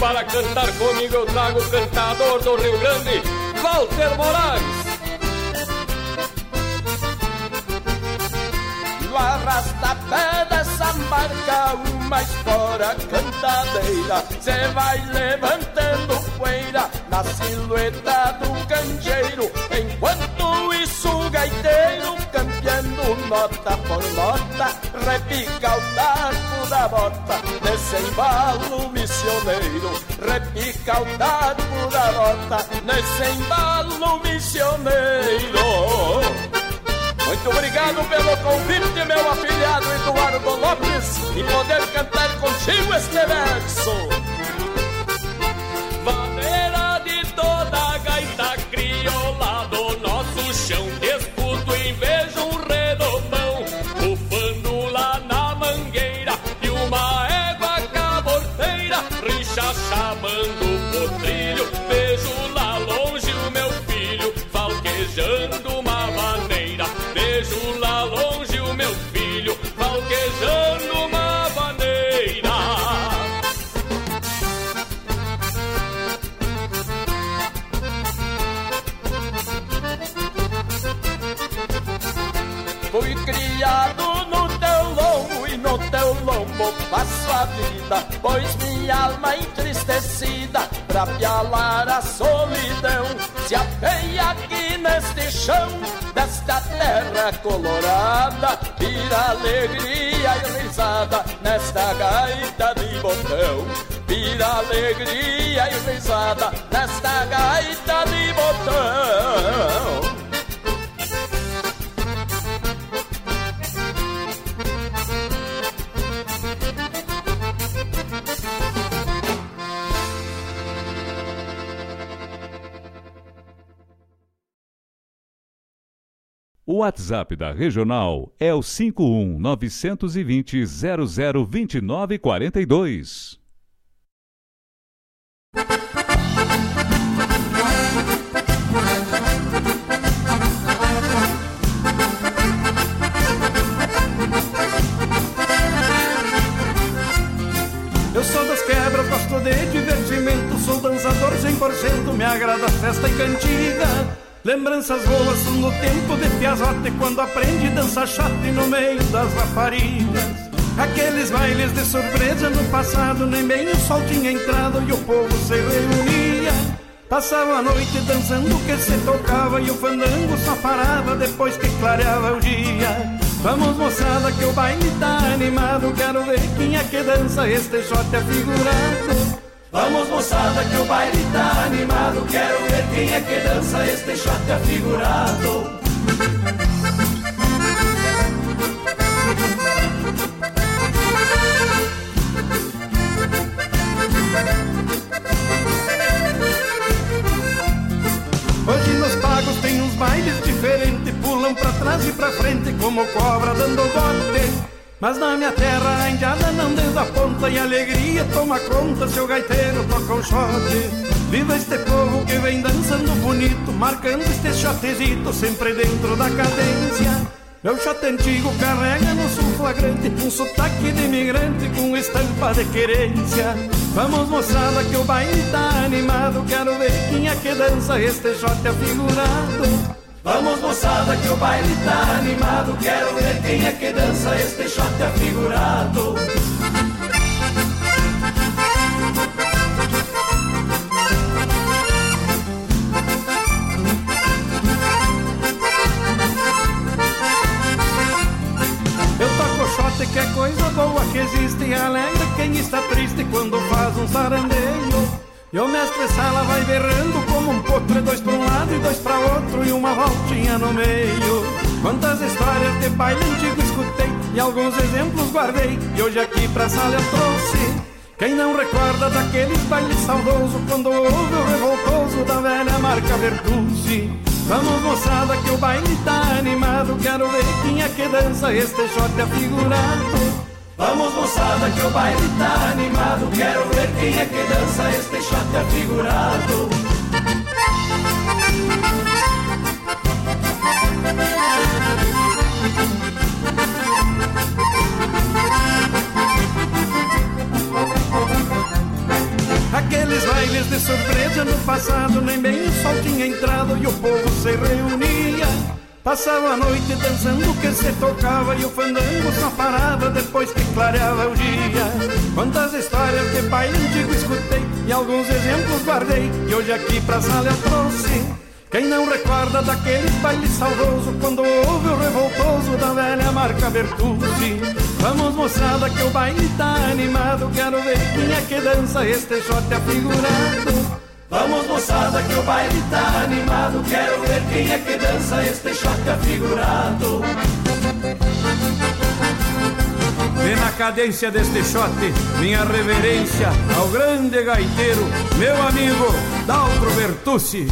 para cantar comigo eu trago o cantador do Rio Grande, Walter Moraes. No arrastapé dessa marca, uma espora cantadeira, cê vai levantando poeira na silhueta do canjeiro, enquanto isso o gaiteiro campeando nota por nota, repica o taco da bota Nesse embalo missioneiro Repica o taco da bota Nesse embalo missioneiro muito obrigado pelo convite, meu afilhado Eduardo Lopes, e poder cantar contigo este verso. Entristecida pra pialar a solidão se apeia aqui neste chão desta terra colorada, vira alegria e risada nesta gaita de botão. Vira alegria e risada nesta gaita de botão. O WhatsApp da Regional é o 51 920 0029 42. Eu sou das quebras, gosto de divertimento Sou dançador 100%, me agrada festa e cantiga Lembranças boas são no tempo de piazote Quando aprendi dança chata e no meio das raparigas. Aqueles bailes de surpresa no passado Nem bem o sol tinha entrado e o povo se reunia. Passava a noite dançando que se tocava E o fandango só parava depois que clareava o dia. Vamos moçada que o baile tá animado Quero ver quem é que dança este shot afigurado Vamos moçada que o baile tá animado. Quero ver quem é que dança este shot afigurado. Hoje nos pagos tem uns bailes diferentes. Pulam pra trás e pra frente como cobra dando golpe Mas na minha terra a indiada não desaponta E alegria toma conta se o gaiteiro toca um shot Viva este povo que vem dançando bonito Marcando este shotezito sempre dentro da cadência. Meu shot antigo carrega no sul flagrante Um sotaque de imigrante com estampa de querência. Vamos moçada que o baile tá animado Quero ver quem é que dança este shot afigurado Vamos moçada que o baile tá animado. Quero ver quem é que dança este shot afigurado. Eu toco shot que é coisa boa que existe E alegra quem está triste quando faz um sarandeio e o mestre sala vai berrando como um potro, dois pra um lado e dois pra outro, e uma voltinha no meio. Quantas histórias de baile antigo escutei, e alguns exemplos guardei, e hoje aqui pra sala eu trouxe. Quem não recorda daqueles bailes saudoso, quando ouve o revoltoso da velha marca Bertucci. Vamos moçada que o baile tá animado, quero ver quem é que dança este shot afigurado. Vamos moçada que o baile tá animado. Quero ver quem é que dança este shot afigurado. Aqueles bailes de surpresa no passado Nem bem o sol tinha entrado e o povo se reunia Passava a noite dançando que se tocava E o fandango só parava depois que clareava o dia. Quantas histórias de baile antigo escutei E alguns exemplos guardei E hoje aqui pra sala eu trouxe. Quem não recorda daqueles bailes saudoso Quando houve o revoltoso da velha marca Bertucci Vamos moçada que o baile tá animado Quero ver quem é que dança este shot afigurado Vamos moçada que o baile tá animado Quero ver quem é que dança este shot afigurado E na cadência deste shot, minha reverência ao grande gaiteiro, meu amigo Daltro Bertucci.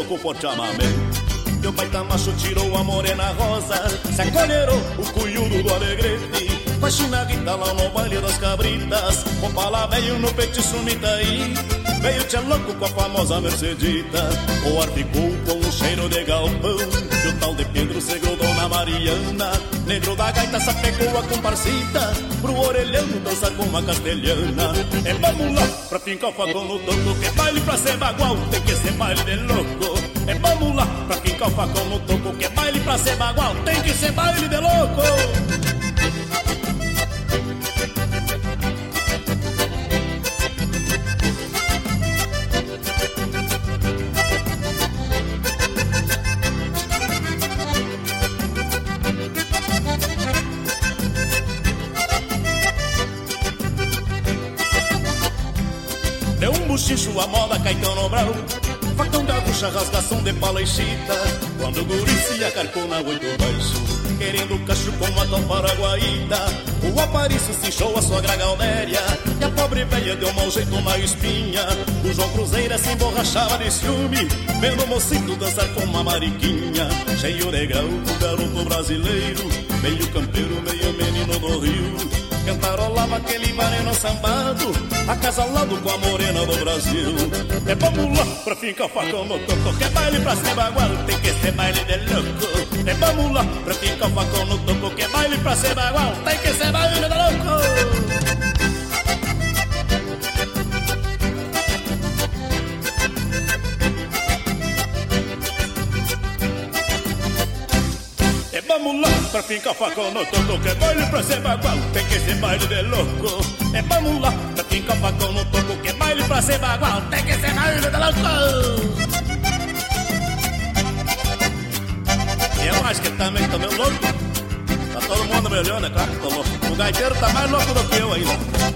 Louco por chamamé Teu pai tá macho tirou a morena rosa Se acolherou o cunhudo do alegrete. Faxina guita lá no baile das cabritas Com pala veio no petiço Mitaí Veio tia louco com a famosa Mercedita O articou com um cheiro de galpão. E o tal de Pedro se grudou na Mariana Negro da gaita sapecou a comparsita Pro orelhão dançar com uma castelhana. É vamos lá pra fincar o facão no toco Que baile pra ser bagual tem que ser baile de louco. É vamos lá pra fincar o facão no toco Que baile pra ser bagual tem que ser baile de louco Caetano Brau Facão gaúcha, rasgação de paleixita Quando o guri se acarcou na oito baixo Querendo cacho com uma tal paraguaíta O apariço se inchou a sua gragaldéria E a pobre velha deu mau jeito na espinha. O João Cruzeira se emborrachava de ciúme. Vendo o mocito dançar com uma mariquinha. Cheio de grau, o garoto brasileiro. Meio campeiro, meio menino do rio Cantarolava aquele vareno sambado Acasalado com a morena do Brasil. É vamos lá pra ficar facão no toco Que é baile pra ser bagual, tem que ser baile de louco. É vamos lá pra ficar facão no toco Que é baile pra ser bagual, tem que ser baile de louco pra fincar facão no toco Que é baile pra ser bagual Tem que ser baile de louco. É vamos lá pra fincar facão no toco Que é baile pra ser bagual Tem que ser baile de louco. Eu acho que também tô meio louco. Tá todo mundo me olhando, é claro que tô louco O gaiteiro tá mais louco do que eu ainda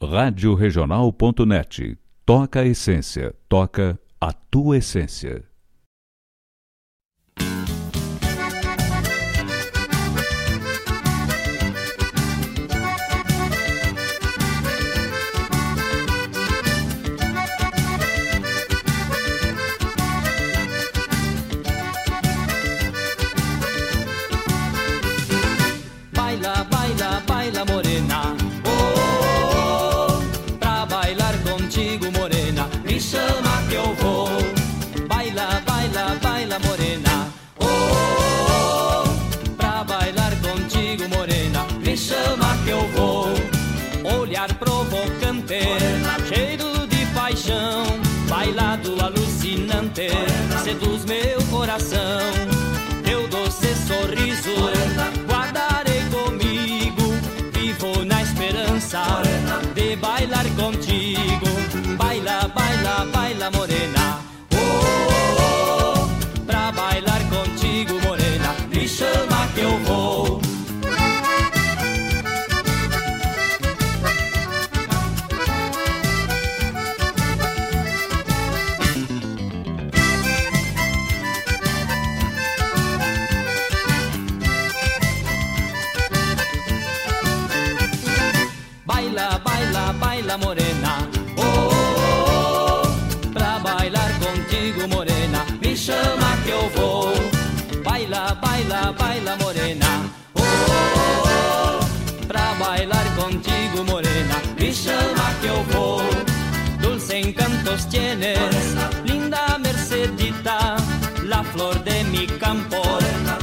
Rádio Toca a essência, toca a tua essência. Alucinante, seduz meu coração. Teu doce sorriso guardarei comigo, vivo na esperança de bailar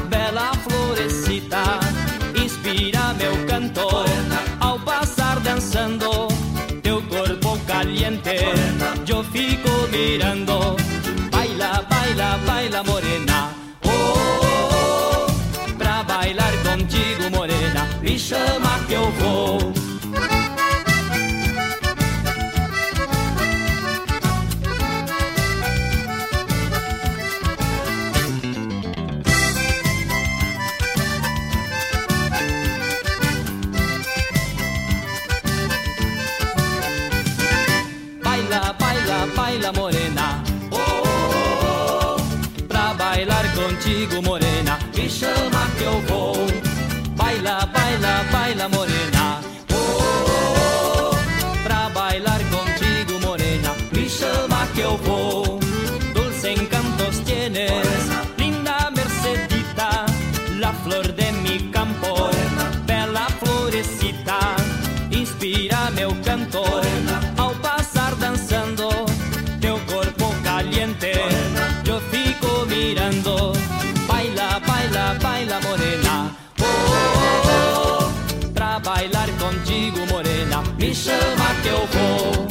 bela florecita, inspira meu canto, ao passar dançando, teu corpo caliente, eu fico mirando, baila, baila, baila morena, oh, oh, oh, pra bailar contigo morena, me chama que eu vou. Morena, morena, me chama que eu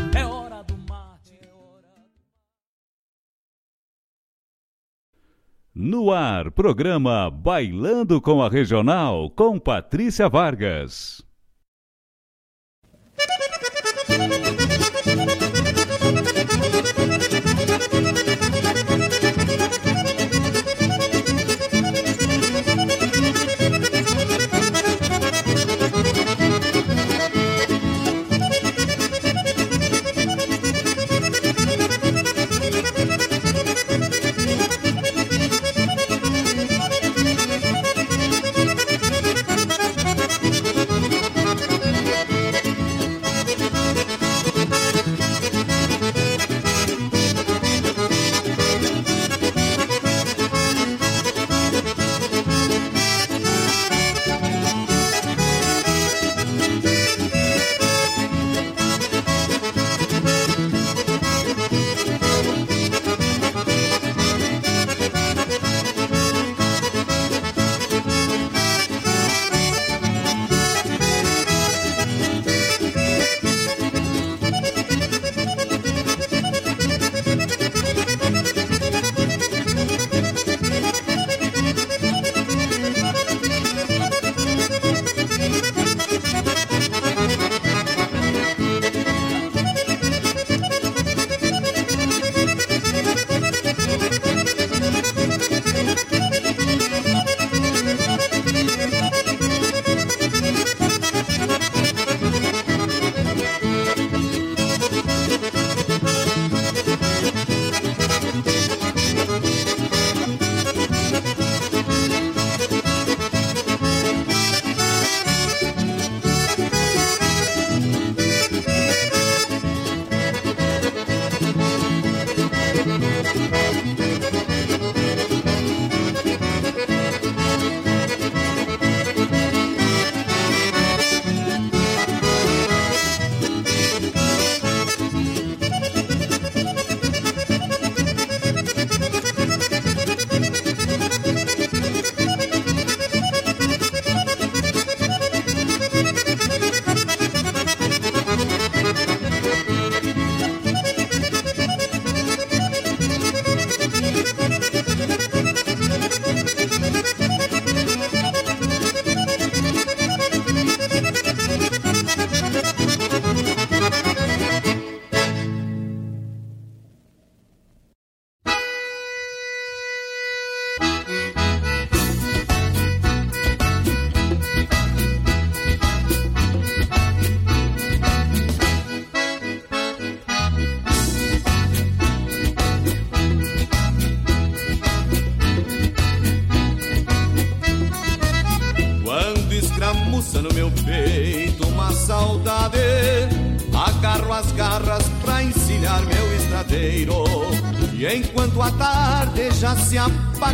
No ar, programa Bailando com a Regional, com Patrícia Vargas.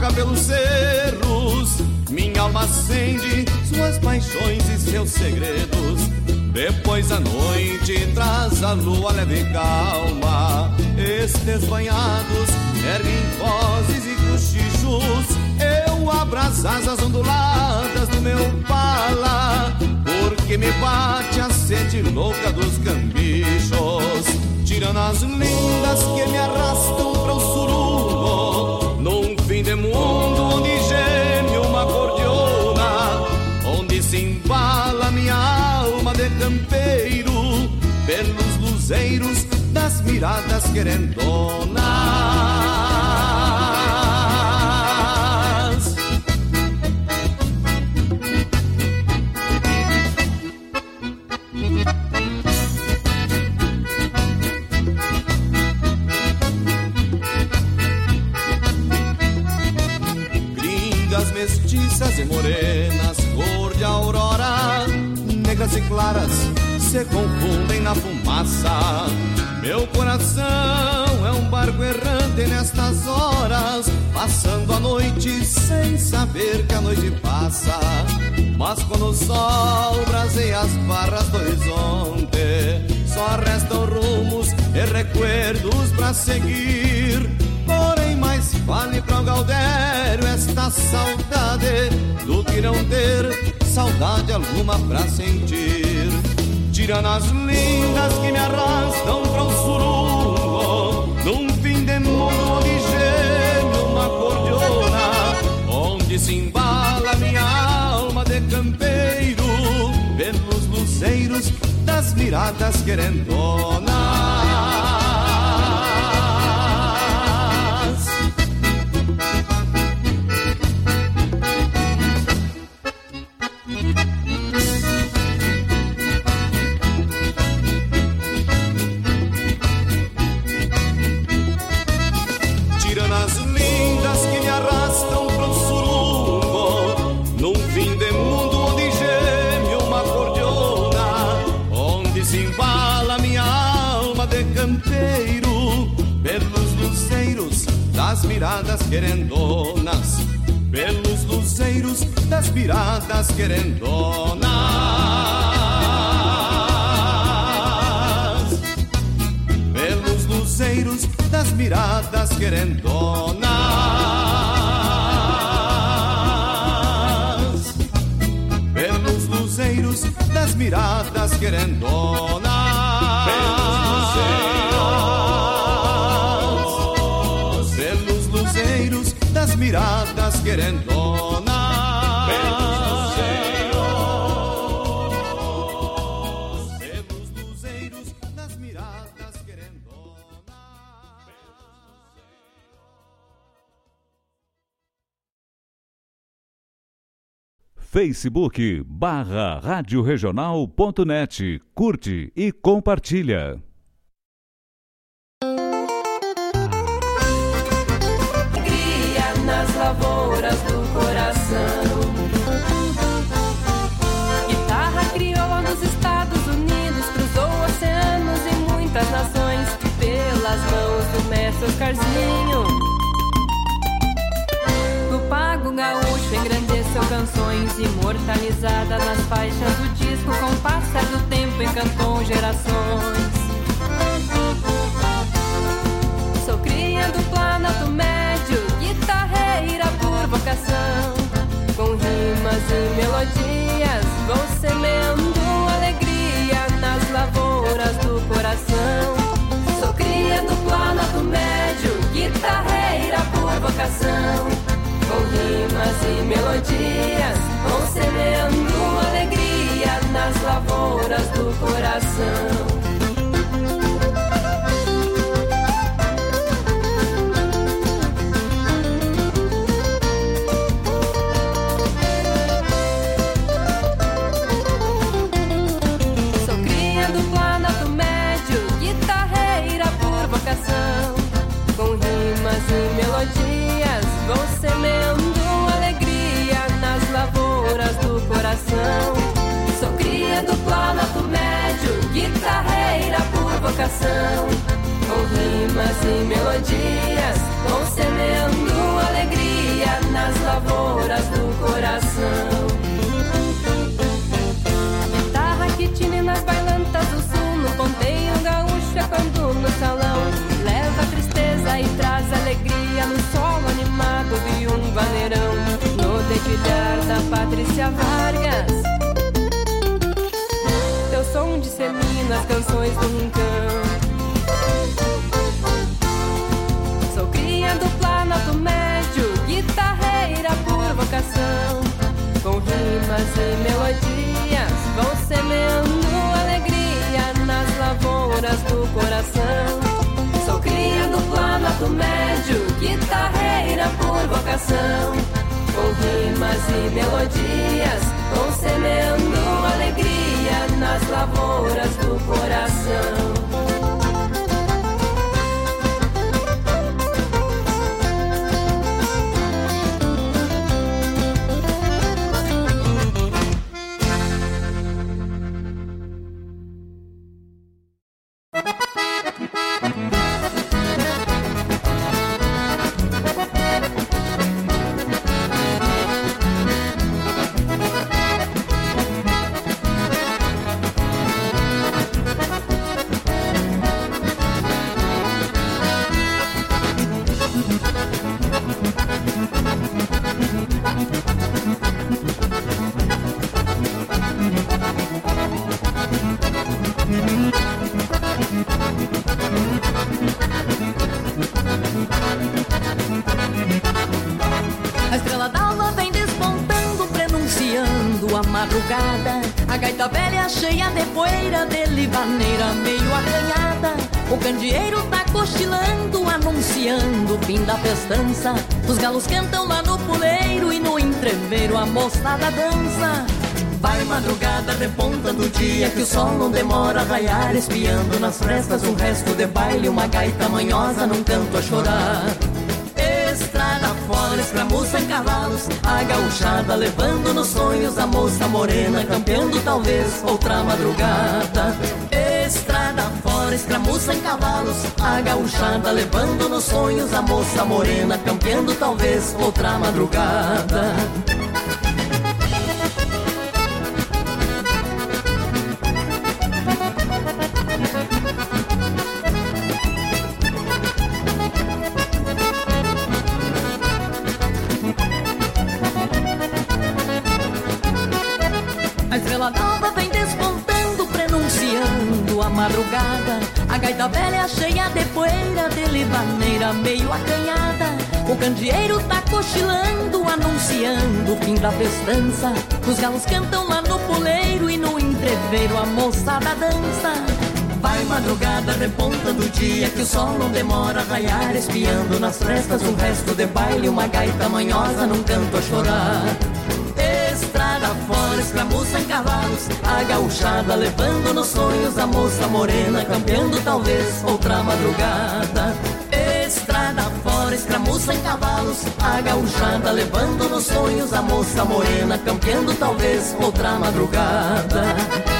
Apaga pelos cerros, minha alma acende suas paixões e seus segredos. Depois a noite traz a lua leve e calma. Estes banhados erguem vozes e cochichos. Eu abro as asas onduladas do meu pala, porque me bate a sede louca dos cambichos. Tirando as lindas que me arrastam pelos luzeiros das miradas querendonas. Seguir. Porém, mais vale para o Galdério esta saudade do que não ter saudade alguma pra sentir. Tirando as lindas que me arrastam para o surungo, num fim de mundo onde geme uma cordiona, onde se embala minha alma de campeiro, pelos luceiros das miradas querendonas. Miradas querendonas, pelos luzeiros das miradas querendonas. Pelos luzeiros das miradas querendonas. Pelos luzeiros das miradas querendonas. Miradas querendonas. Pelos luzeiros das miradas querendonas. Facebook barra Rádio. Curte e compartilha. Do mestre Oscarzinho. No pago gaúcho engrandeceu canções, imortalizada nas faixas do disco, com o passar do tempo encantou gerações. Sou cria do planeta médio, guitarreira por vocação. Com rimas e melodias, vou semeando alegria nas lavouras do coração. Guitarreira por vocação. Com rimas e melodias, semeando alegria nas lavouras do coração. Coração. Com rimas e melodias, vão semeando alegria nas lavouras do coração. Guitarra que tine nas bailantas do sul, no ponteio gaúcho, é quando no salão. Leva tristeza e traz alegria no solo animado de um vaneirão. No dedilhar da Patrícia Vargas som dissemina as canções do rincão. Sou cria do Planalto Médio, guitarreira por vocação. Com rimas e melodias, vou semeando alegria nas lavouras do coração. Sou cria do Planalto Médio, guitarreira por vocação. Com rimas e melodias, vou semeando nas lavouras do coração. Entreveiro a moçada dança. Vai madrugada, reponta do dia que o sol não demora a raiar, espiando nas frestas um resto de baile, uma gaita manhosa num canto a chorar. Estrada fora, escramuça em cavalos, a gauchada levando nos sonhos a moça morena, campeando talvez outra madrugada. Estrada fora, escramuça em cavalos A gauchada levando nos sonhos A moça morena campeando talvez outra madrugada candeeiro tá cochilando Anunciando o fim da festança. Os galos cantam lá no poleiro E no entreveiro a moçada dança. Vai madrugada, reponta do dia Que o sol não demora a raiar Espiando nas frestas um resto de baile Uma gaita manhosa num canto a chorar. Estrada fora, escramuça em cavalos, a gauchada levando nos sonhos a moça morena, campeando talvez outra madrugada. Estrada fora, escramuça em cavalos, a gauchada levando nos sonhos a moça morena, campeando talvez outra madrugada.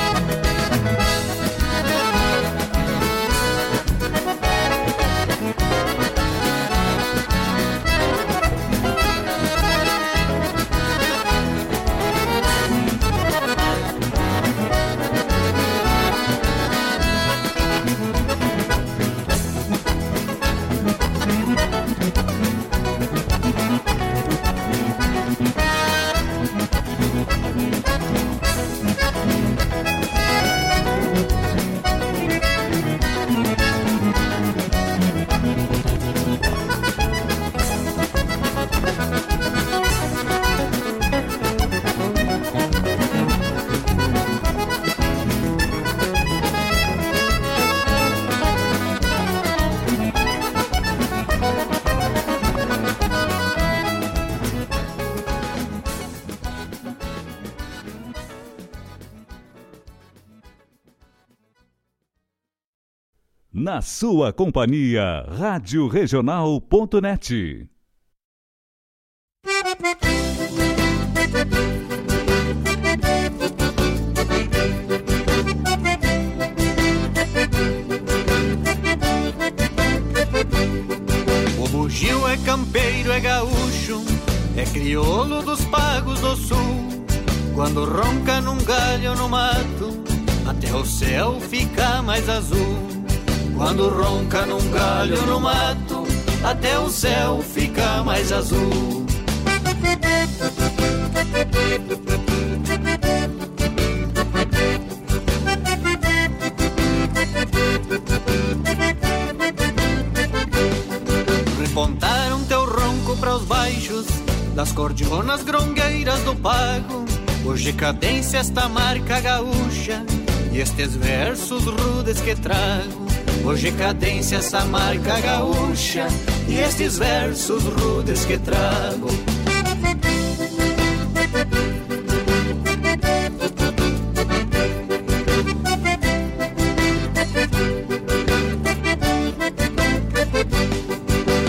Na sua companhia, Rádio Regional.net. O bugio é campeiro, é gaúcho, é crioulo dos pagos do sul. Quando ronca num galho no mato, até o céu fica mais azul. Quando ronca num galho no mato, até o céu fica mais azul. Repontaram teu ronco para os baixos das cordionas grongueiras do pago. Hoje cadência esta marca gaúcha e estes versos rudes que trago. Hoje cadência essa marca gaúcha e estes versos rudes que trago.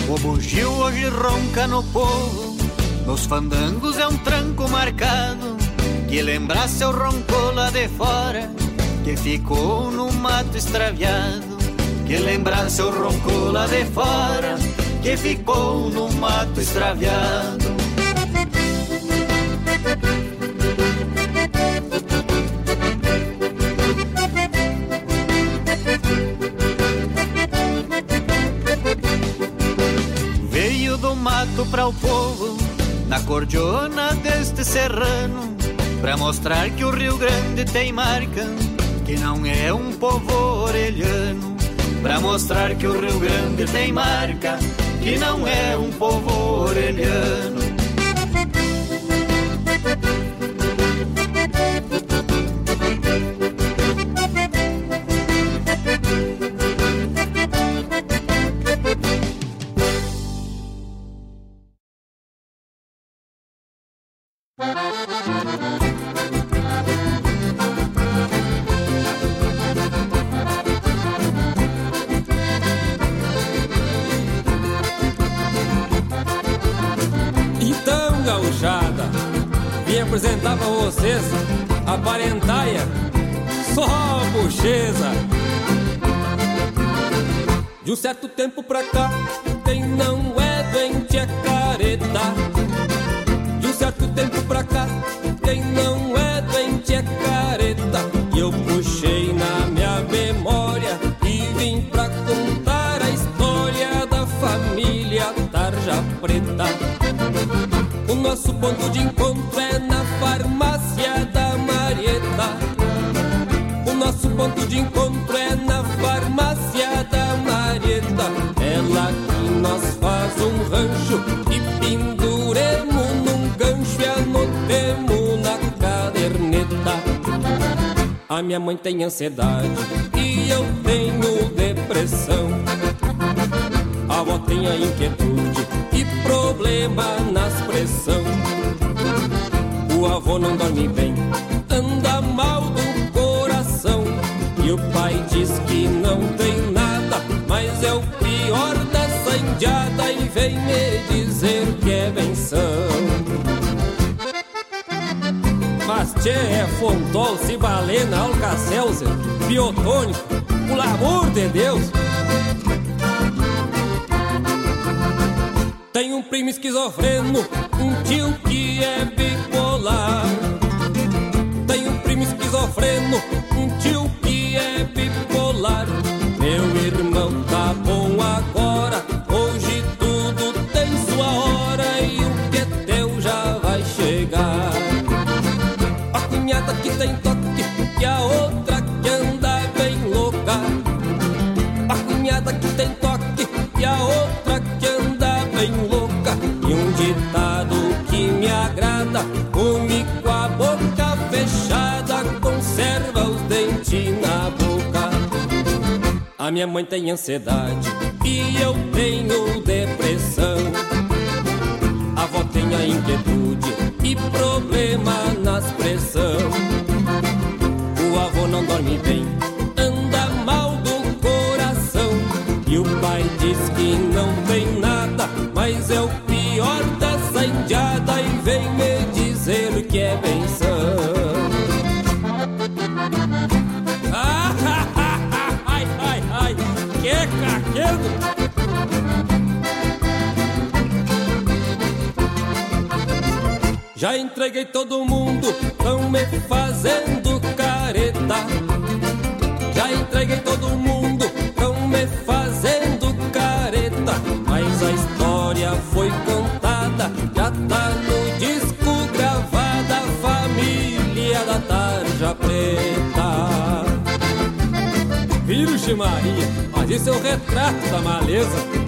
O bugio hoje ronca no povo, nos fandangos é um tranco marcado que lembra seu ronco lá de fora que ficou no mato extraviado. Que lembra seu ronco lá de fora que ficou no mato extraviado. Veio do mato pra o povo, na cordiona deste serrano, pra mostrar que o Rio Grande tem marca, que não é um povo orelhano. Pra mostrar que o Rio Grande tem marca, que não é um povo orelhano. Ansiedade e eu tenho depressão. A avó tem a inquietude e problema nas pressão. O avô não dorme bem, anda mal do coração. E o pai diz que não tem nada, mas é o pior dessa indiada e vem me tchê, é Fontol, Cibalena, Alcacelser, Biotônico, pelo amor de Deus! Tem um primo esquizofreno, um tio que é bipolar. Tem um primo esquizofreno, um tio minha mãe tem ansiedade e eu tenho depressão. A avó tem a inquietude e problema nas pressão. O avô não dorme bem, entreguei todo mundo, tão me fazendo careta. Já entreguei todo mundo, tão me fazendo careta. Mas a história foi contada, já tá no disco gravada. Família da Tarja Preta. Virgem Maria, mas isso é o retrato da maleza.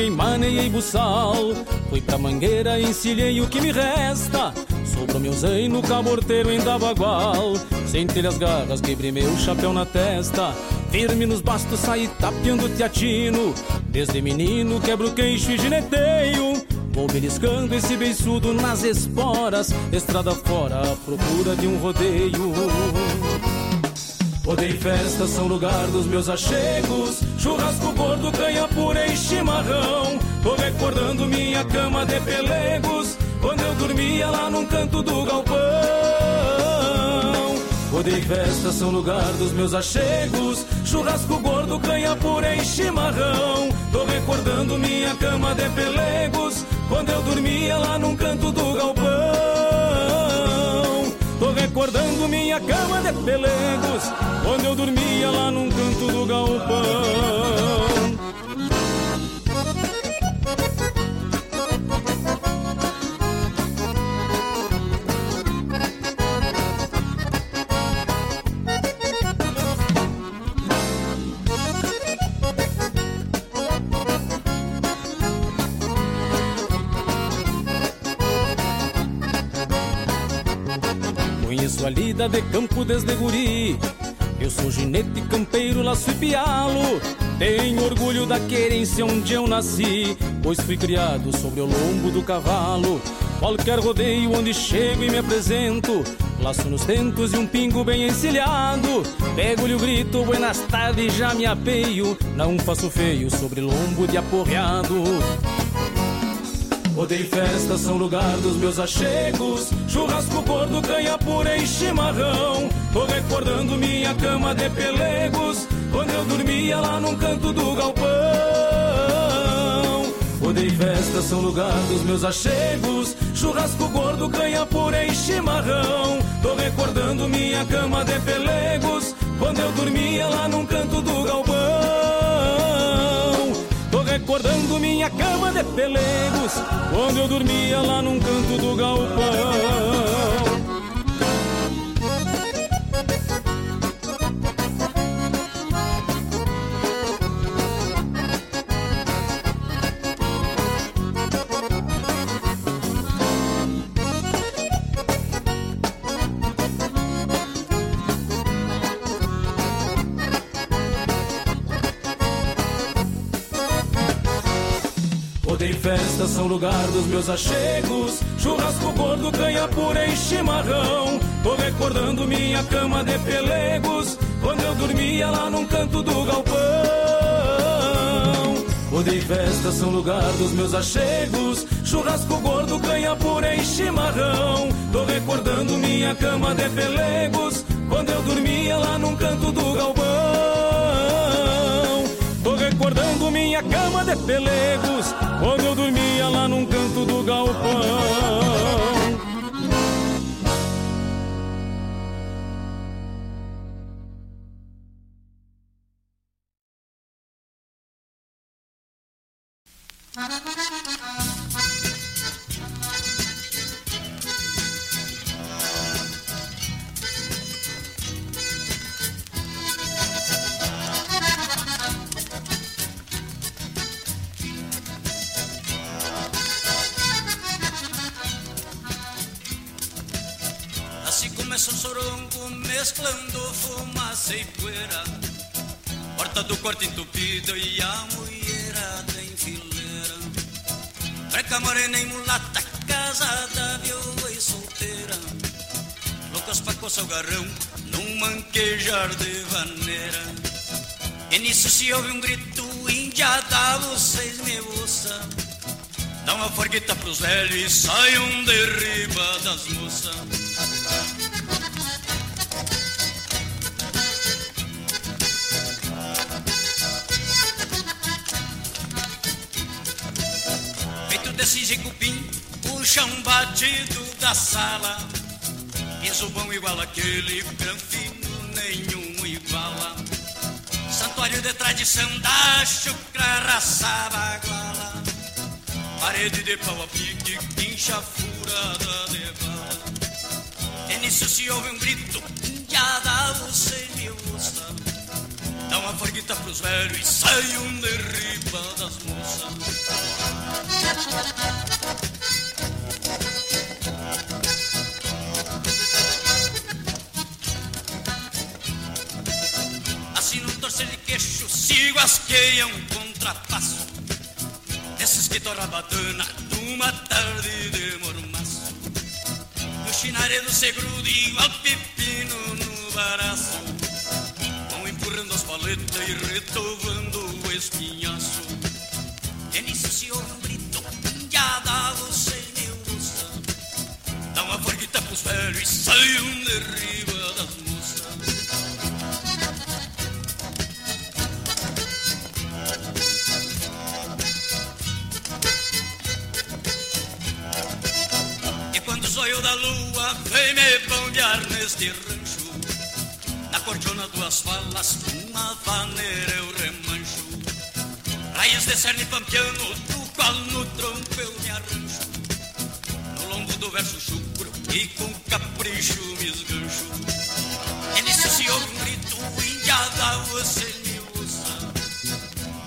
Peguei, maneiei buçal. Fui pra mangueira, encilhei o que me resta. Sobrou meu zaino, caborteiro em Dabagual. Sentei as garras, quebrei meu chapéu na testa. Firme nos bastos, saí tapeando teatino. Desde menino, quebro queixo e gineteio. Vou beliscando esse beiçudo nas esporas. Estrada fora, à procura de um rodeio Odeio festa, são lugar dos meus achegos. Churrasco gordo, canha pura e chimarrão. Tô recordando minha cama de pelegos. Quando eu dormia lá num canto do galpão. Odeio festa, são lugar dos meus achegos. Churrasco gordo, canha pura e chimarrão. Tô recordando minha cama de pelegos. Quando eu dormia lá num canto do galpão. Recordando minha cama de pelegos, quando eu dormia lá num canto do galpão. Lida de campo desde guri. Eu sou ginete, campeiro, laço e pialo. Tenho orgulho da querência onde eu nasci, pois fui criado sobre o lombo do cavalo. Qualquer rodeio onde chego e me apresento, laço nos tentos e um pingo bem encilhado. Pego-lhe o grito, buenas tardes, já me apeio. Não faço feio sobre lombo de aporreado. Odeio festa, são lugar dos meus achegos. Churrasco gordo, canha pura e chimarrão. Tô recordando minha cama de pelegos. Quando eu dormia lá num canto do galpão. Odeio festa, são lugar dos meus achegos. Churrasco gordo, canha pura e chimarrão. Tô recordando minha cama de pelegos. Quando eu dormia lá num canto do galpão recordando minha cama de pelegos, quando eu dormia lá num canto do galpão. Festa são lugar dos meus achegos. Churrasco gordo, canha pura e chimarrão. Tô recordando minha cama de pelegos. Quando eu dormia lá num canto do galpão. Rodeio e festa são lugar dos meus achegos. Churrasco gordo, canha pura e chimarrão. Tô recordando minha cama de pelegos. Quando eu dormia lá num canto do galpão. Recordando minha cama de pelegos. Quando eu dormia lá num canto do galpão. Começa um sorongo mesclando fumaça e poeira Porta do quarto entupida e a mulherada em fileira Breca morena e mulata, casada, viúva e solteira Loucas pra coçar o garrão, num manquejar de vaneira E nisso se ouve um grito, indiada, vocês me ouçam Dá uma forgueta pros velhos e saiam de riba das moças chão batido da sala. Piso bom igual aquele, granfino nenhum iguala. Santuário de tradição da chucra, raça. Parede de pau a pique, quincha furada de bala. E nisso se ouve um grito, indiada, você me ouça. Dá uma forguita pros velhos e saiam de riba das moças. Assim num torcer de queixo sigo asqueia um contrapasso Desses que torra numa tarde de mormaço. No chinaredo se gruda igual pepino no baraço. Vão empurrando as paletas e retovando o espinhaço E nisso se ouve saiam de riba das moças E quando zóio da lua vem me bombear neste rancho Na cordiona duas falas, uma vaneira eu remancho Raios de cerne pampiano, do qual no tronco eu me arrancho No lombo do verso chucro e com capricho me esgancho. E se ouve um grito, indiada, você me ouça.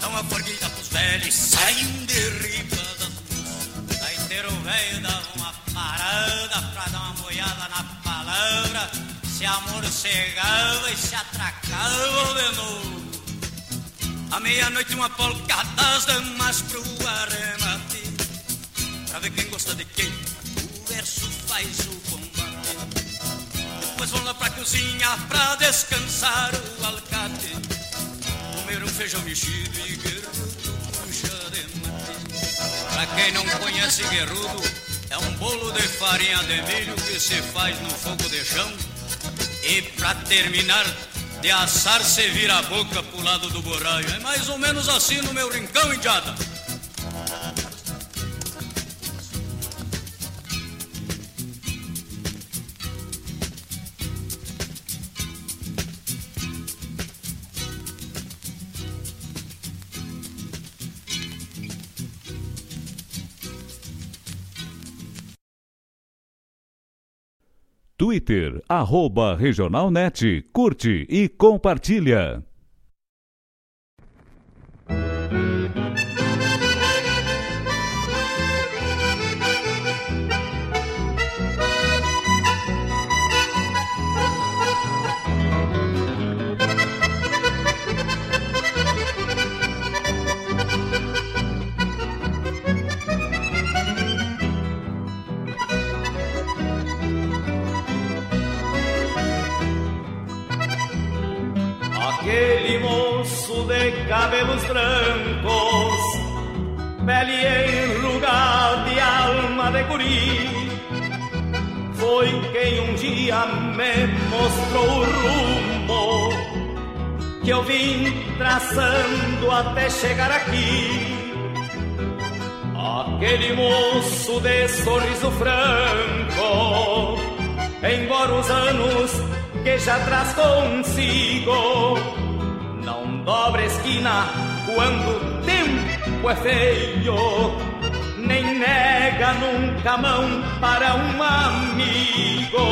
Dá uma forguita pros velhos, saiam de riba das moças Gaiteiro velho dava uma parada pra dar uma boiada na palavra. Se amor chegava e se atracava de novo. À meia-noite uma polca das damas pro arremate. Pra ver quem gosta de quem, o verso faz o combate Depois vão lá pra cozinha pra descansar o alcate. Comer um feijão mexido e guerrudo puxa de mate. Pra quem não conhece guerrudo É um bolo de farinha de milho que se faz no fogo de chão. E pra terminar de assar se vira a boca pro lado do borraio. É mais ou menos assim no meu rincão, indiada Twitter, arroba Regionalnet. Curte e compartilha. Traçando até chegar aqui. Aquele moço de sorriso franco, embora os anos que já traz consigo, não dobra esquina quando o tempo é feio, nem nega nunca mão para um amigo.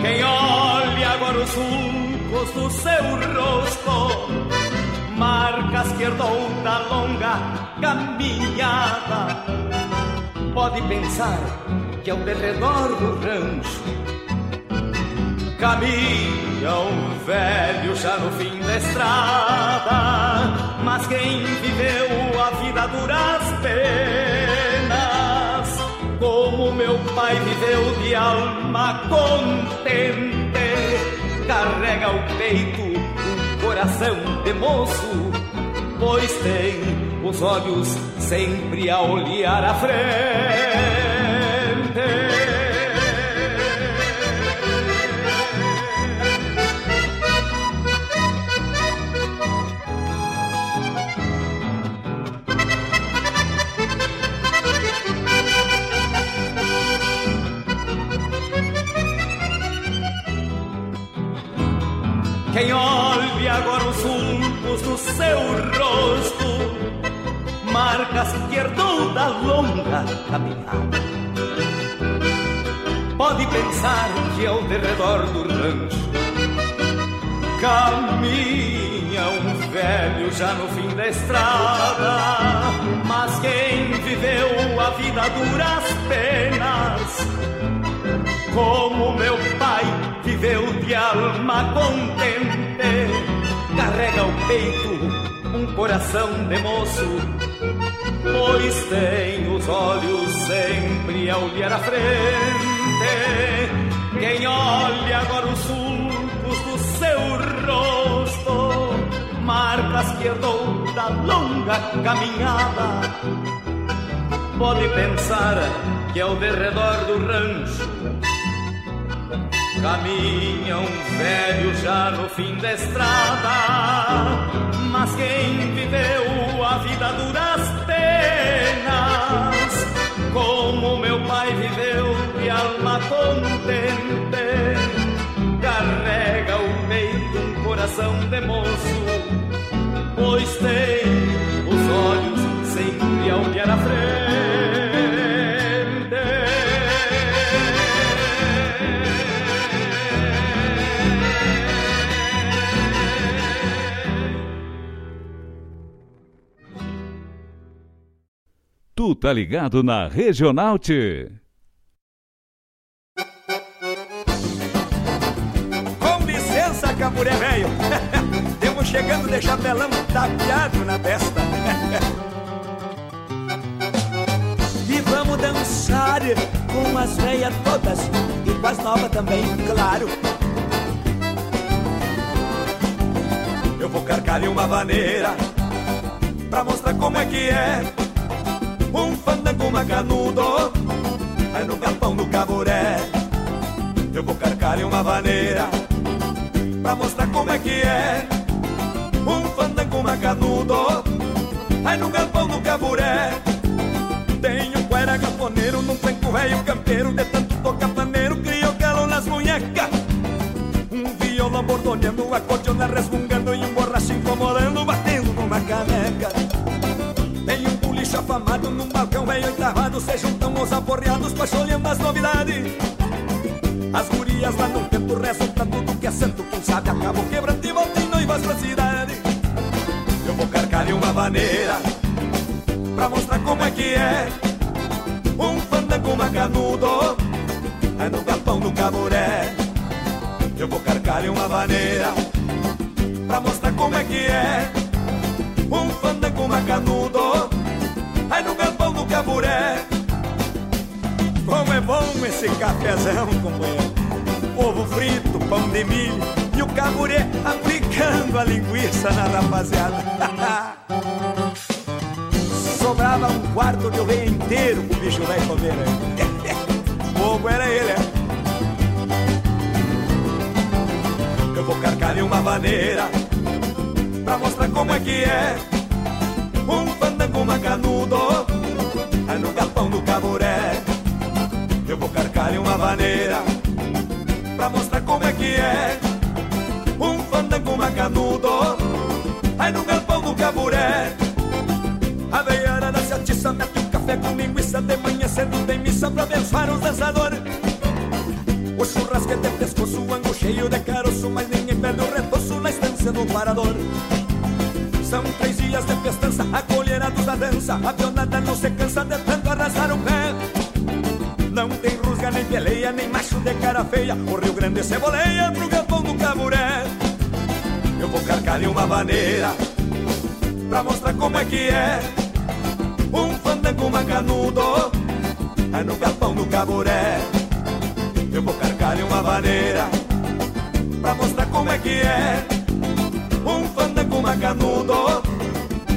Quem olha agora os sulcos do seu rosto, que herdou da longa caminhada, pode pensar que ao derredor do rancho caminha um velho já no fim da estrada, mas quem viveu a vida duras penas, como meu pai viveu de alma contente, carrega o peito coração de moço, pois tem os olhos sempre a olhar à frente. Quem olhe agora os sulcos do seu rosto, marcas que herdou da longa caminhada. Pode pensar que ao derredor do rancho caminha um velho já no fim da estrada. Mas quem viveu a vida duras penas, como meu pai viveu de alma contente, carrega o peito um coração de moço, pois tem os olhos sempre a olhar à frente. Quem olha agora os sulcos do seu rosto, marcas que herdou da longa caminhada, pode pensar que ao derredor do rancho Caminha um velho já no fim da estrada, mas quem viveu a vida duras penas, como meu pai viveu de alma contente, carrega o peito um coração de moço, pois tem os olhos sempre a olhar à frente. Tu tá ligado na Regional T. Com licença, Camuré velho. Temos chegando de chapelão tapeado na testa. e vamos dançar com as velhas todas e com as novas também, claro. Eu vou carcar em uma vaneira pra mostrar como é que é um fandango macanudo. Aí no galpão do caburé Eu vou carcar em uma vaneira Pra mostrar como é que é. Um fandango macanudo. Aí no galpão do caburé Tem um cuera galponeiro Num tranco velho campeiro De tanto tocar paneiro Criou galo nas munhecas Um violão bordoneando Um acordeona resmungando E um borracho incomodando Batendo numa caneca afamado num balcão velho enterrado Se juntam os aporreados pacholhando as novidades. As gurias lá no canto rezam pra tudo que é santo Quem sabe acaba quebrando e volta em noivas pra cidade. Eu vou carcar uma vaneira Pra mostrar como é que é. Um fandango macanudo É no galpão do caburé. Eu vou carcar uma vaneira Pra mostrar como é que é. Um fandango macanudo Aí no galpão do caburé Como é bom esse cafezão, companheiro Ovo frito, pão de milho E o caburé aplicando a linguiça na rapaziada Sobrar dava um quarto de ovelha inteiro pro bicho velho comer. Né? Bobo era ele, é. Eu vou carcar uma maneira pra mostrar como é que é. Um fandango macanudo é no galpão do caburé. Eu vou carcar uma maneira pra mostrar como é que é. Um fandango macanudo é no galpão do caburé. A veiara da atiça mete um café com linguiça de manhã cedo tem missa pra abençoar os dançadores. O churrasco é de pescoço, ango cheio de caroço, mas ninguém perde o retoço na estância do parador. São três dias de festança, acolherados da dança, a pionada não se cansa de tanto arrastar o pé. Não tem rusga, nem peleia, nem macho de cara feia, o Rio Grande se boleia pro galpão do caburé. Eu vou carcar em uma maneira, pra mostrar como é que é. Um fandango macanudo, é no galpão do caburé. Eu vou carcar em uma maneira Pra mostrar como é que é fandango macanudo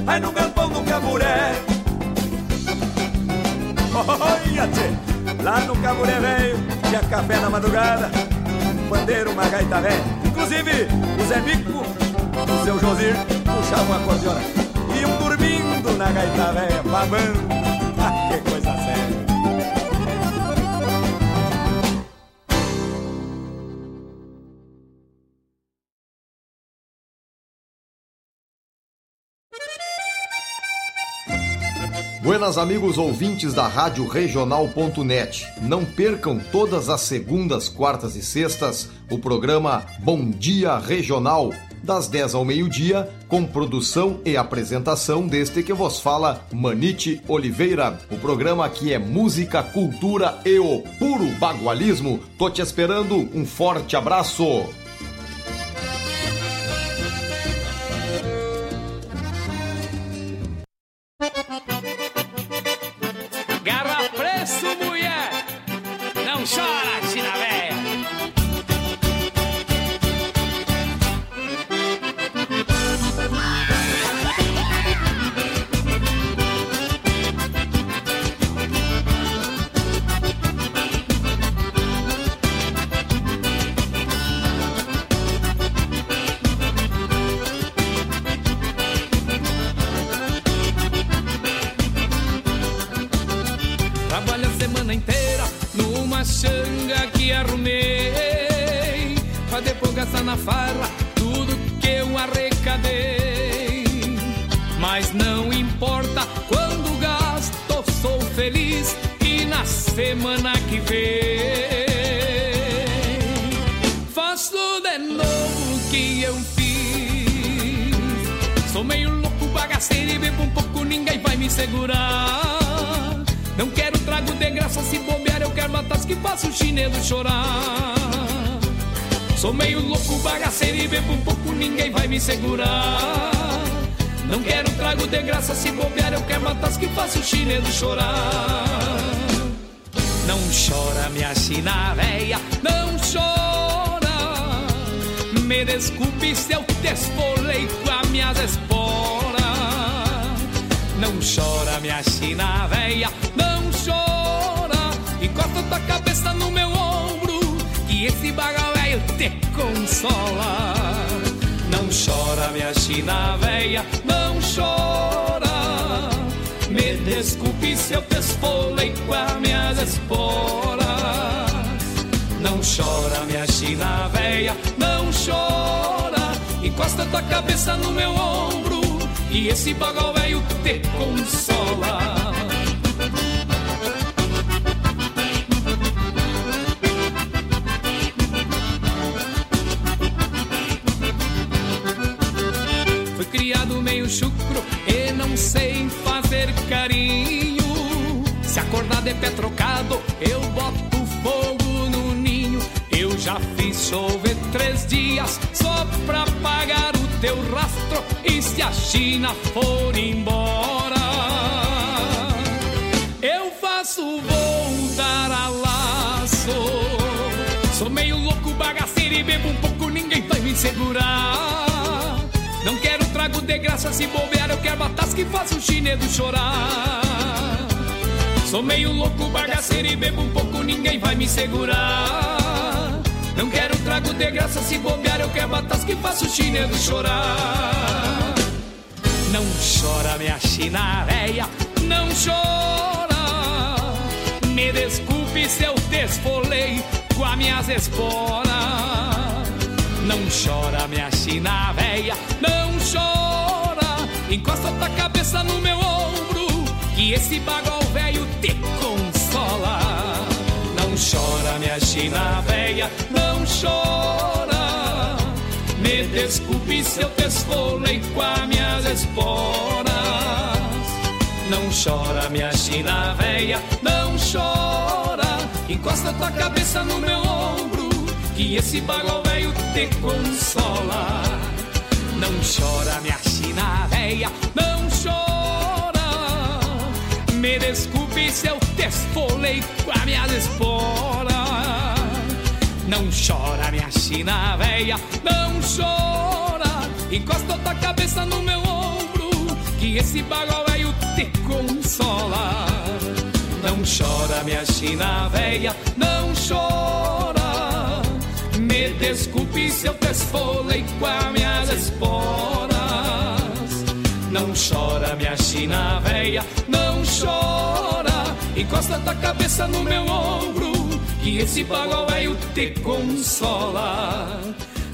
Aí no galpão do caburé Olha, tchê Lá no caburé velho Tinha café na madrugada Um pandeiro, uma gaita velha Inclusive, o Zé Mico O seu Josir puxavam a acordeona Iam dormindo na gaita velha Babando Ah, que coisa séria Buenas amigos ouvintes da Rádio Regional.net. Não percam todas as segundas, quartas e sextas o programa Bom Dia Regional, das 10 ao meio-dia, com produção e apresentação deste que vos fala, Manite Oliveira. O programa aqui é música, cultura e o puro bagualismo. Tô te esperando, um forte abraço! Encosta tua cabeça no meu ombro, que esse bagulho velho te consola. Não chora, minha china véia, não chora. Me desculpe se eu te esfolei com as minhas esporas. Não chora, minha china véia, não chora. Encosta tua cabeça no meu ombro, que esse bagulho velho te consola. Não chora, minha china véia, não chora. Me desculpe se eu te esfolei com as minhas esporas. Não chora, minha china véia, não chora. Encosta tua cabeça no meu ombro, que esse bagulho velho te consola.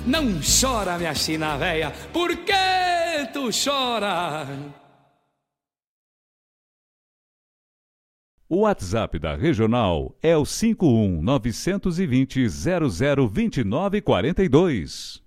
Não chora, minha china véia, por que tu chora? O WhatsApp da Regional é o 51 920 0029 42.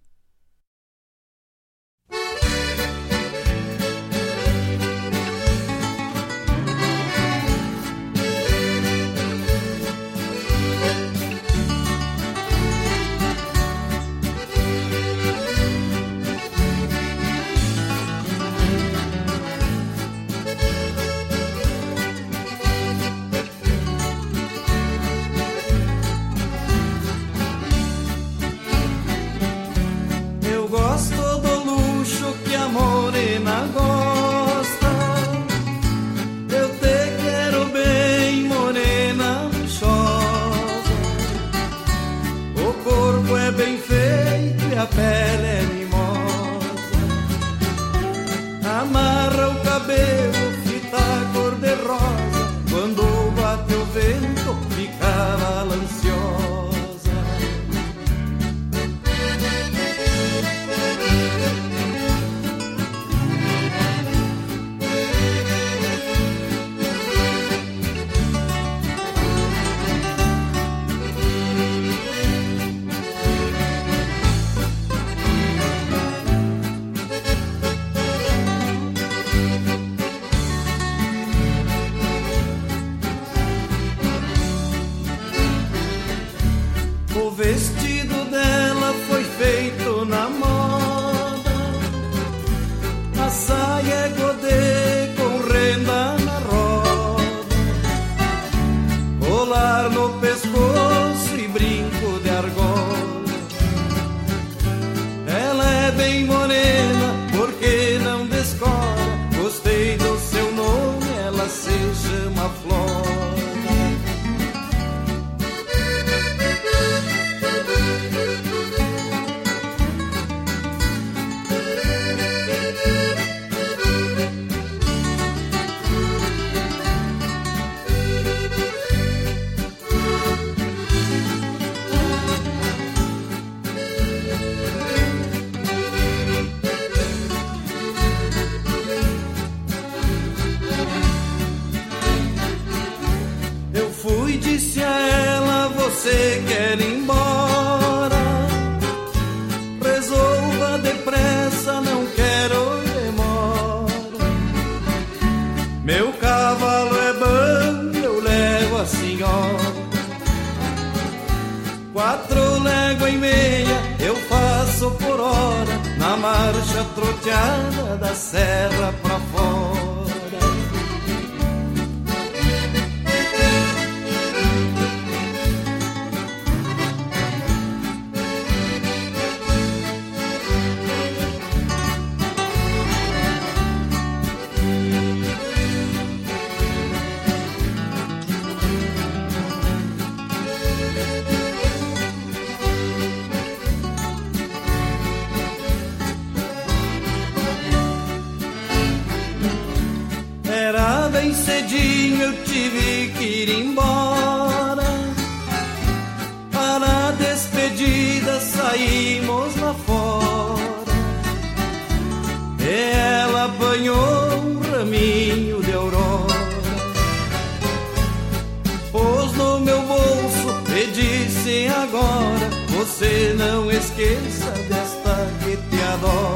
Quatro léguas e meia eu faço por hora, na marcha troteada da serra pra fora. Cedinho eu tive que ir embora. Para a despedida saímos lá fora. Ela apanhou um raminho de aurora. Pôs no meu bolso e disse agora: Você não esqueça desta que te adora.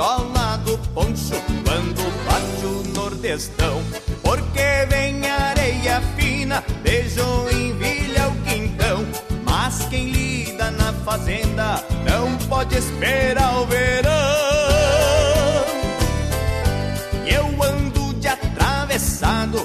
51920002942. questão. Porque vem areia fina, beijo envilha o quintão. Mas quem lida na fazenda não pode esperar o verão. E eu ando de atravessado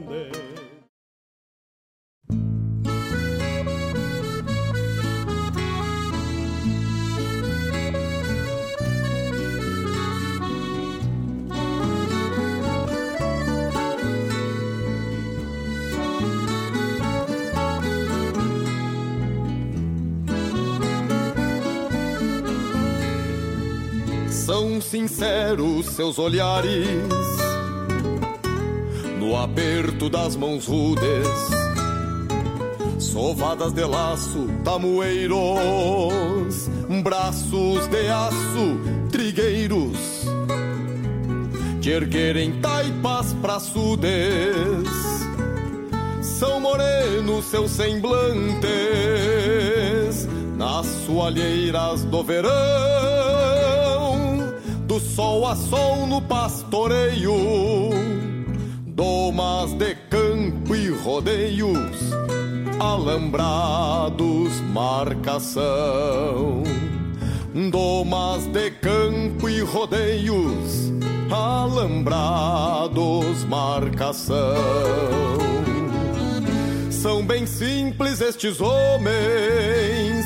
Seus olhares no aperto das mãos rudes, sovadas de laço, tamoeiros, braços de aço, trigueiros, que erguerem taipas praçudes, são morenos seus semblantes, nas soalheiras do verão, sol a sol no pastoreio domas de campo e rodeios, alambrados, marcação. Domas de campo e rodeios, alambrados, marcação. São bem simples estes homens,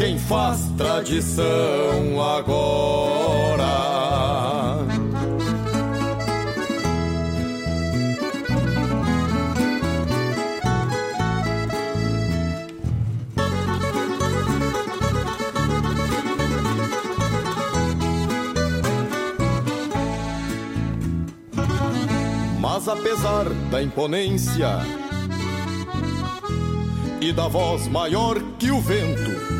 Quem faz tradição agora. Mas apesar da imponência e da voz maior que o vento,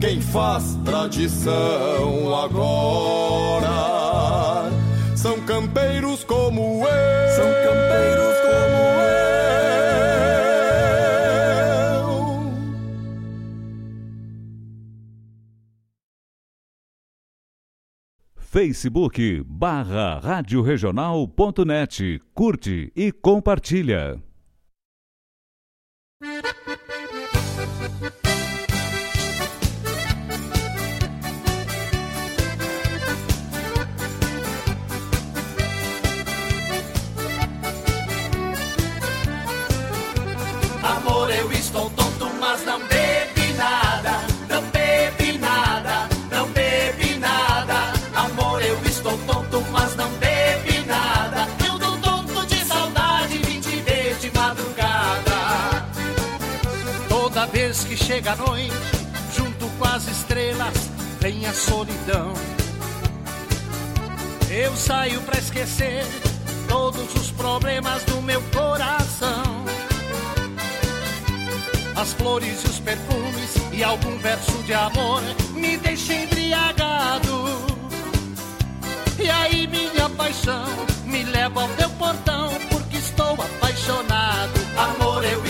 quem faz tradição agora. São campeiros como eu. São campeiros como eu. Facebook barra Rádio Curte e compartilha. chega a noite, junto com as estrelas, vem a solidão. Eu saio para esquecer todos os problemas do meu coração. As flores e os perfumes e algum verso de amor me deixam embriagado. E aí minha paixão me leva ao teu portão porque estou apaixonado. Amor, eu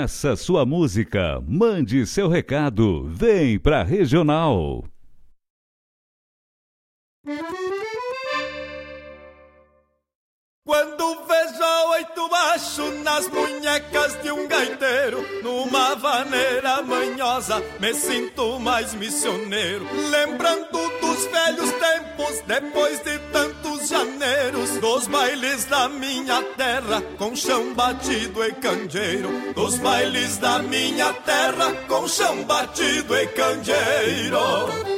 Peça sua música, mande seu recado, vem pra Regional. Quando vejo oito baixo nas bonecas de um gaiteiro, numa vaneira manhosa, me sinto mais missioneiro, lembrando dos velhos tempos, depois de tanto janeiros, dos bailes da minha terra, com chão batido e candeeiro. Dos bailes da minha terra, com chão batido e candeeiro.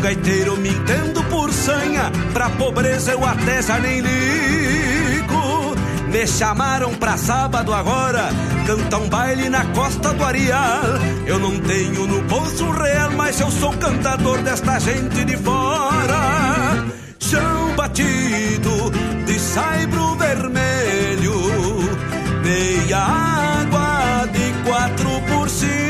gaiteiro me entendo por sanha, pra pobreza eu até já nem ligo. Me chamaram pra sábado agora, cantar um baile na costa do Arial. Eu não tenho no bolso um real, mas eu sou cantador desta gente de fora. Chão batido de saibro vermelho, meia água de quatro por cinco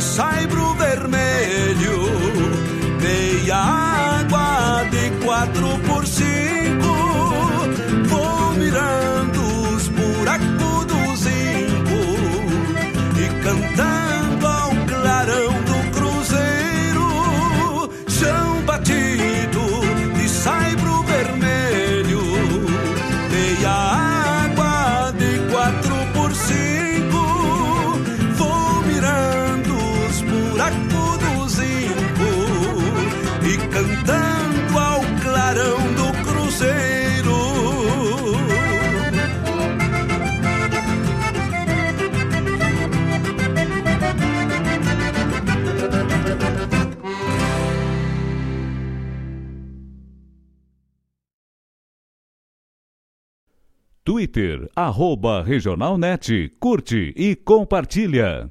saibro vermelho Meia água de quatro por cinco Twitter, arroba regionalnet, curte e compartilha.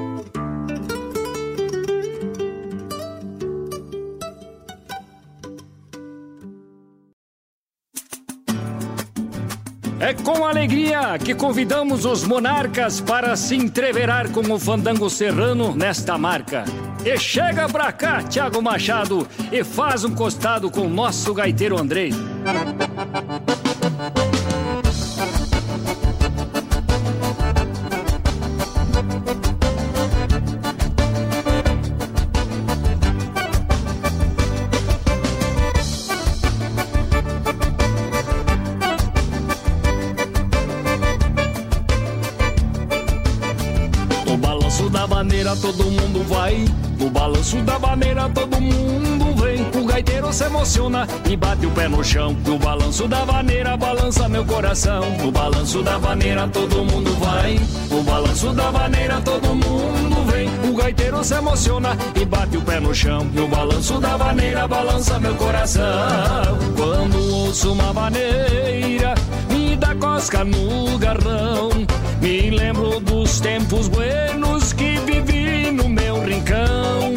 Alegria que convidamos os monarcas para se entreverar com o fandango serrano nesta marca. E chega pra cá, Thiago Machado, e faz um costado com o nosso gaiteiro Andrei. Todo mundo vai. No balanço da maneira todo mundo vem. O gaiteiro se emociona e bate o pé no chão. No balanço da vaneira balança meu coração. No balanço da vaneira todo mundo vai. No balanço da vaneira todo mundo vem. O gaiteiro se emociona e bate o pé no chão. No balanço da vaneira balança meu coração. Quando ouço uma vaneira, me dá cosca no garrão. Me lembro dos tempos buenos que vivi no meu rincão.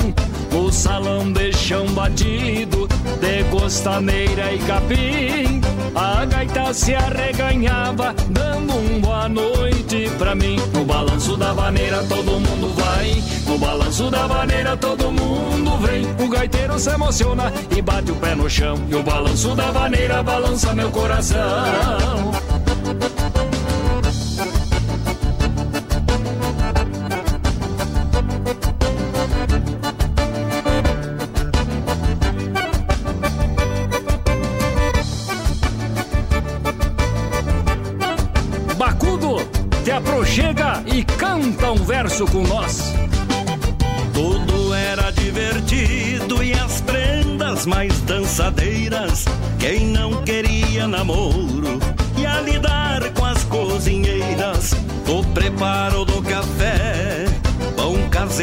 O salão de chão batido, de costaneira e capim. A gaita se arreganhava, dando um boa noite pra mim. No balanço da vaneira todo mundo vai, no balanço da vaneira todo mundo vem. O gaiteiro se emociona e bate o pé no chão. E o balanço da vaneira balança meu coração.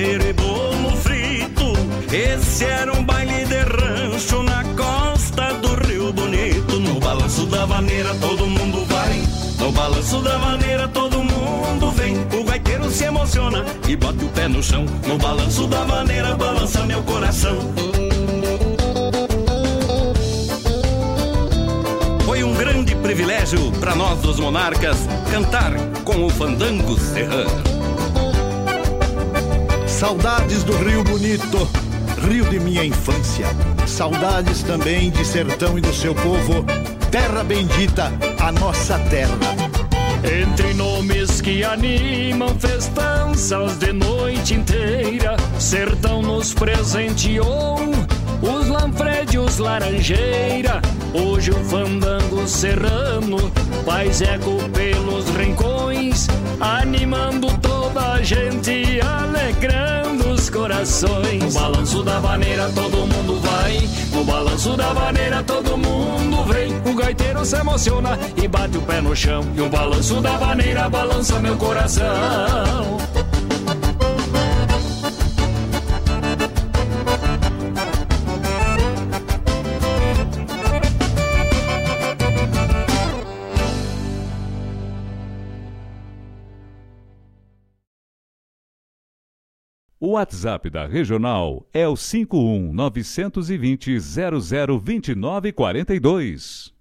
E bolo frito. Esse era um baile de rancho na costa do Rio Bonito. No balanço da maneira todo mundo vai. No balanço da maneira todo mundo vem. O gaiteiro se emociona e bate o pé no chão. No balanço da maneira balança meu coração. Foi um grande privilégio para nós dos monarcas cantar com o fandango serrano. Saudades do Rio Bonito, rio de minha infância. Saudades também de sertão e do seu povo. Terra bendita, a nossa terra. Entre nomes que animam festanças de noite inteira, Sertão nos presenteou os Lanfredios Laranjeira. Hoje o fandango serrano faz eco pelos rincões, animando toda a gente, alegrando os corações. No balanço da vaneira todo mundo vai, no balanço da vaneira todo mundo vem. O gaiteiro se emociona e bate o pé no chão, e o balanço da vaneira balança meu coração. O WhatsApp da Regional é o 51 920 0029 42.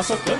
다섯 번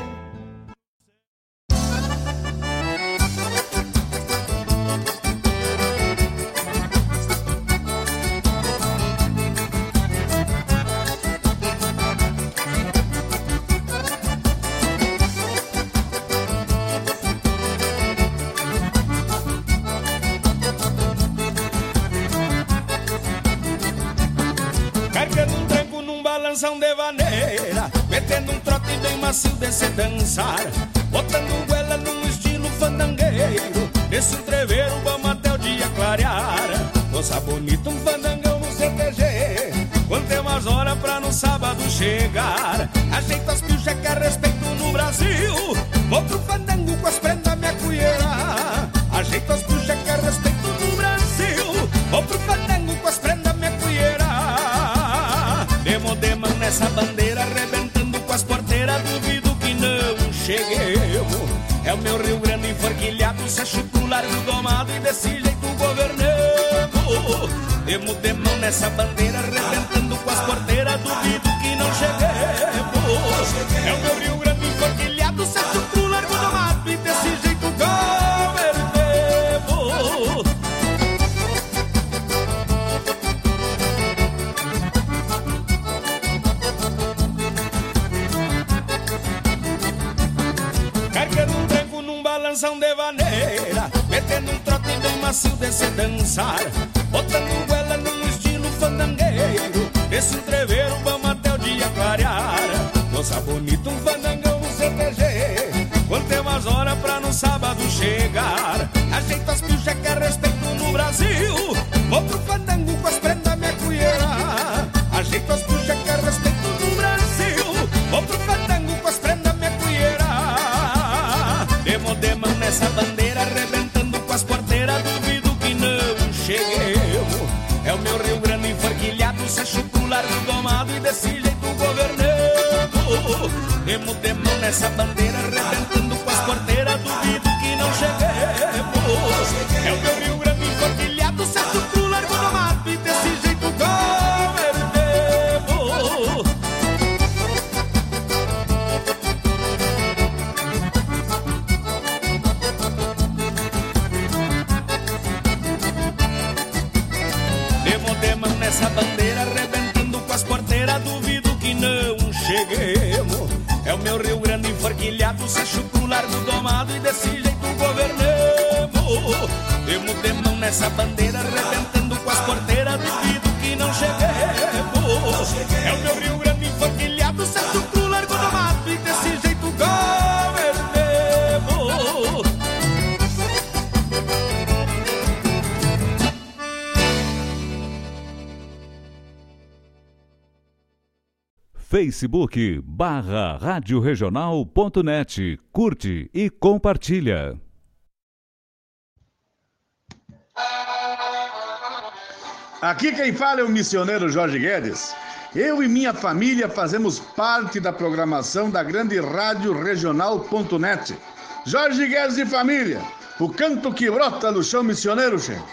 facebook barra radioregional.net. Curte e compartilha. Aqui quem fala é o missioneiro Jorge Guedes. Eu e minha família fazemos parte da programação da grande rádio regional.net. Jorge Guedes e família, o canto que brota no chão missioneiro, chefe.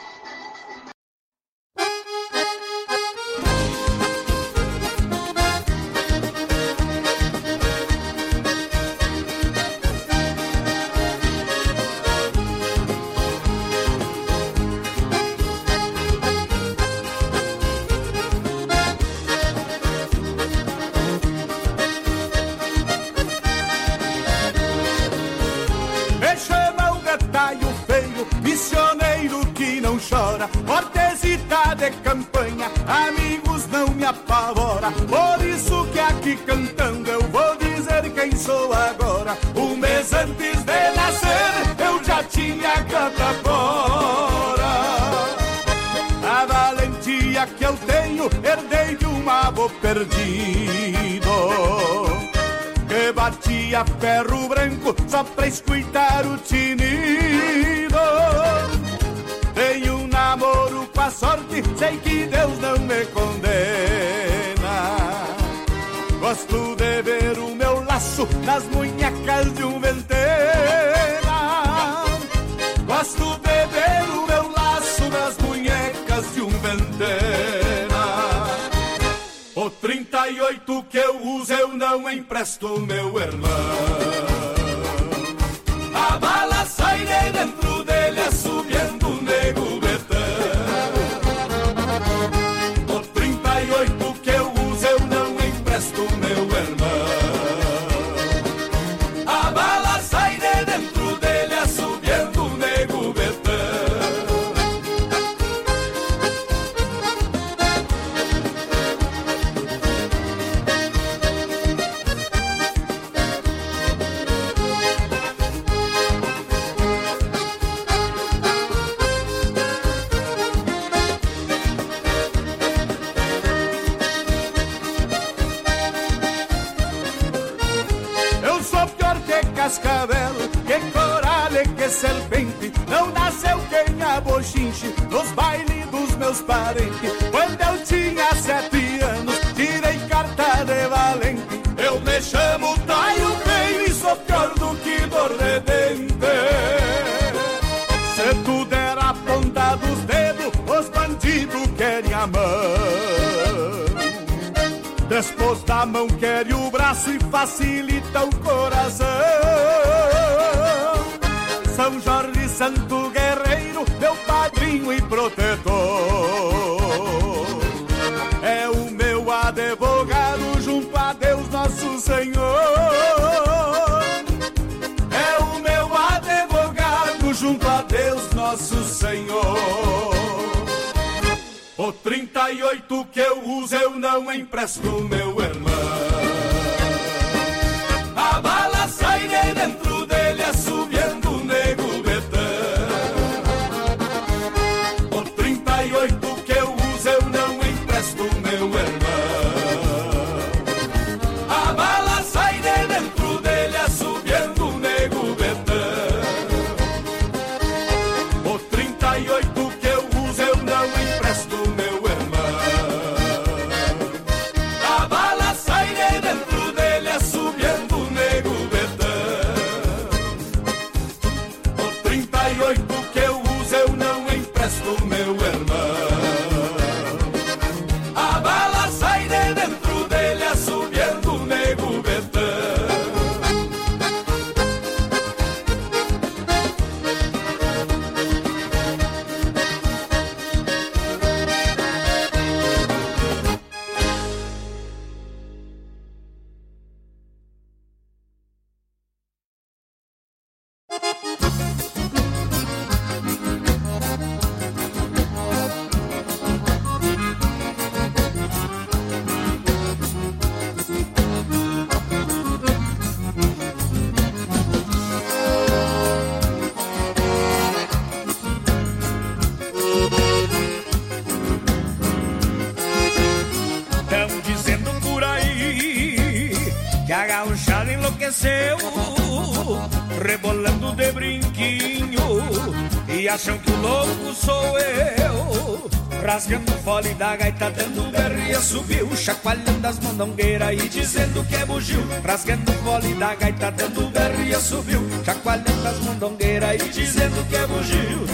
Rasgando o fole da gaita, dando berro e assobio Chacoalhando as mandongueiras e dizendo que é bugio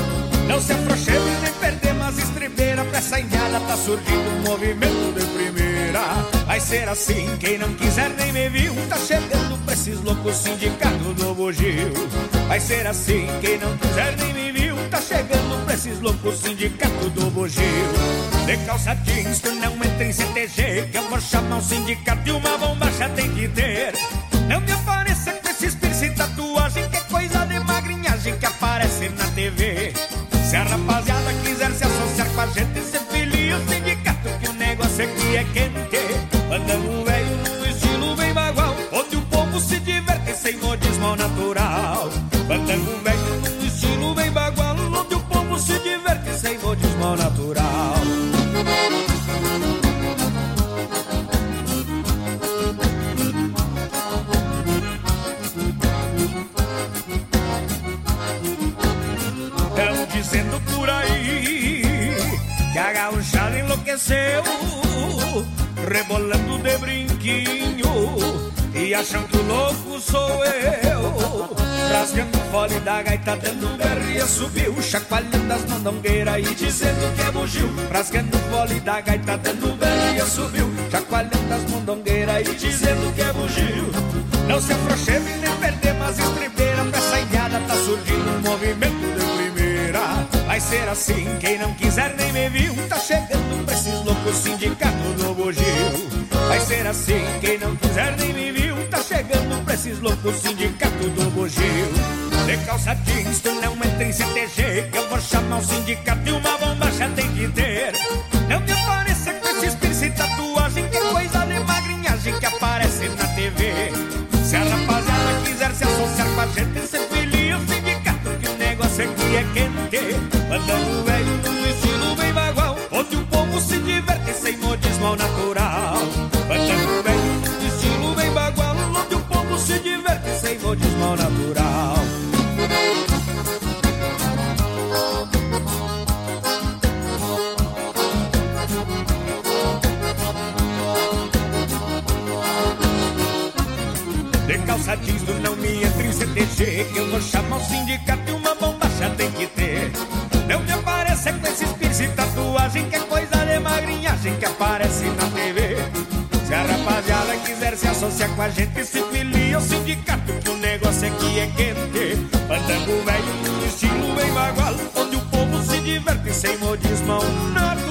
Não se afrouxemos nem perder, as estribeiras Pra essa enhada tá surgindo um movimento de primeira. Vai ser assim, quem não quiser nem me viu Tá chegando pra esses loucos sindicato do bugio. Vai ser assim, quem não quiser nem me viu Tá chegando pra esses loucos sindicato do bugio. De calça jeans, tu não entra em CTG Que eu vou chamar o sindicato de uma De calça jeans, tu não me entre em CTG. Que eu vou chamar o sindicato e uma bomba já tem que ter. Não me aparece com esses piercing e tatuagem, que é coisa de magrinhagem que aparece na TV. Se a rapaziada quiser se associar com a gente, se filia ao sindicato, que o negócio aqui é quente. Bandango velho, estilo bem bagual, onde o povo se diverte sem modismo nada.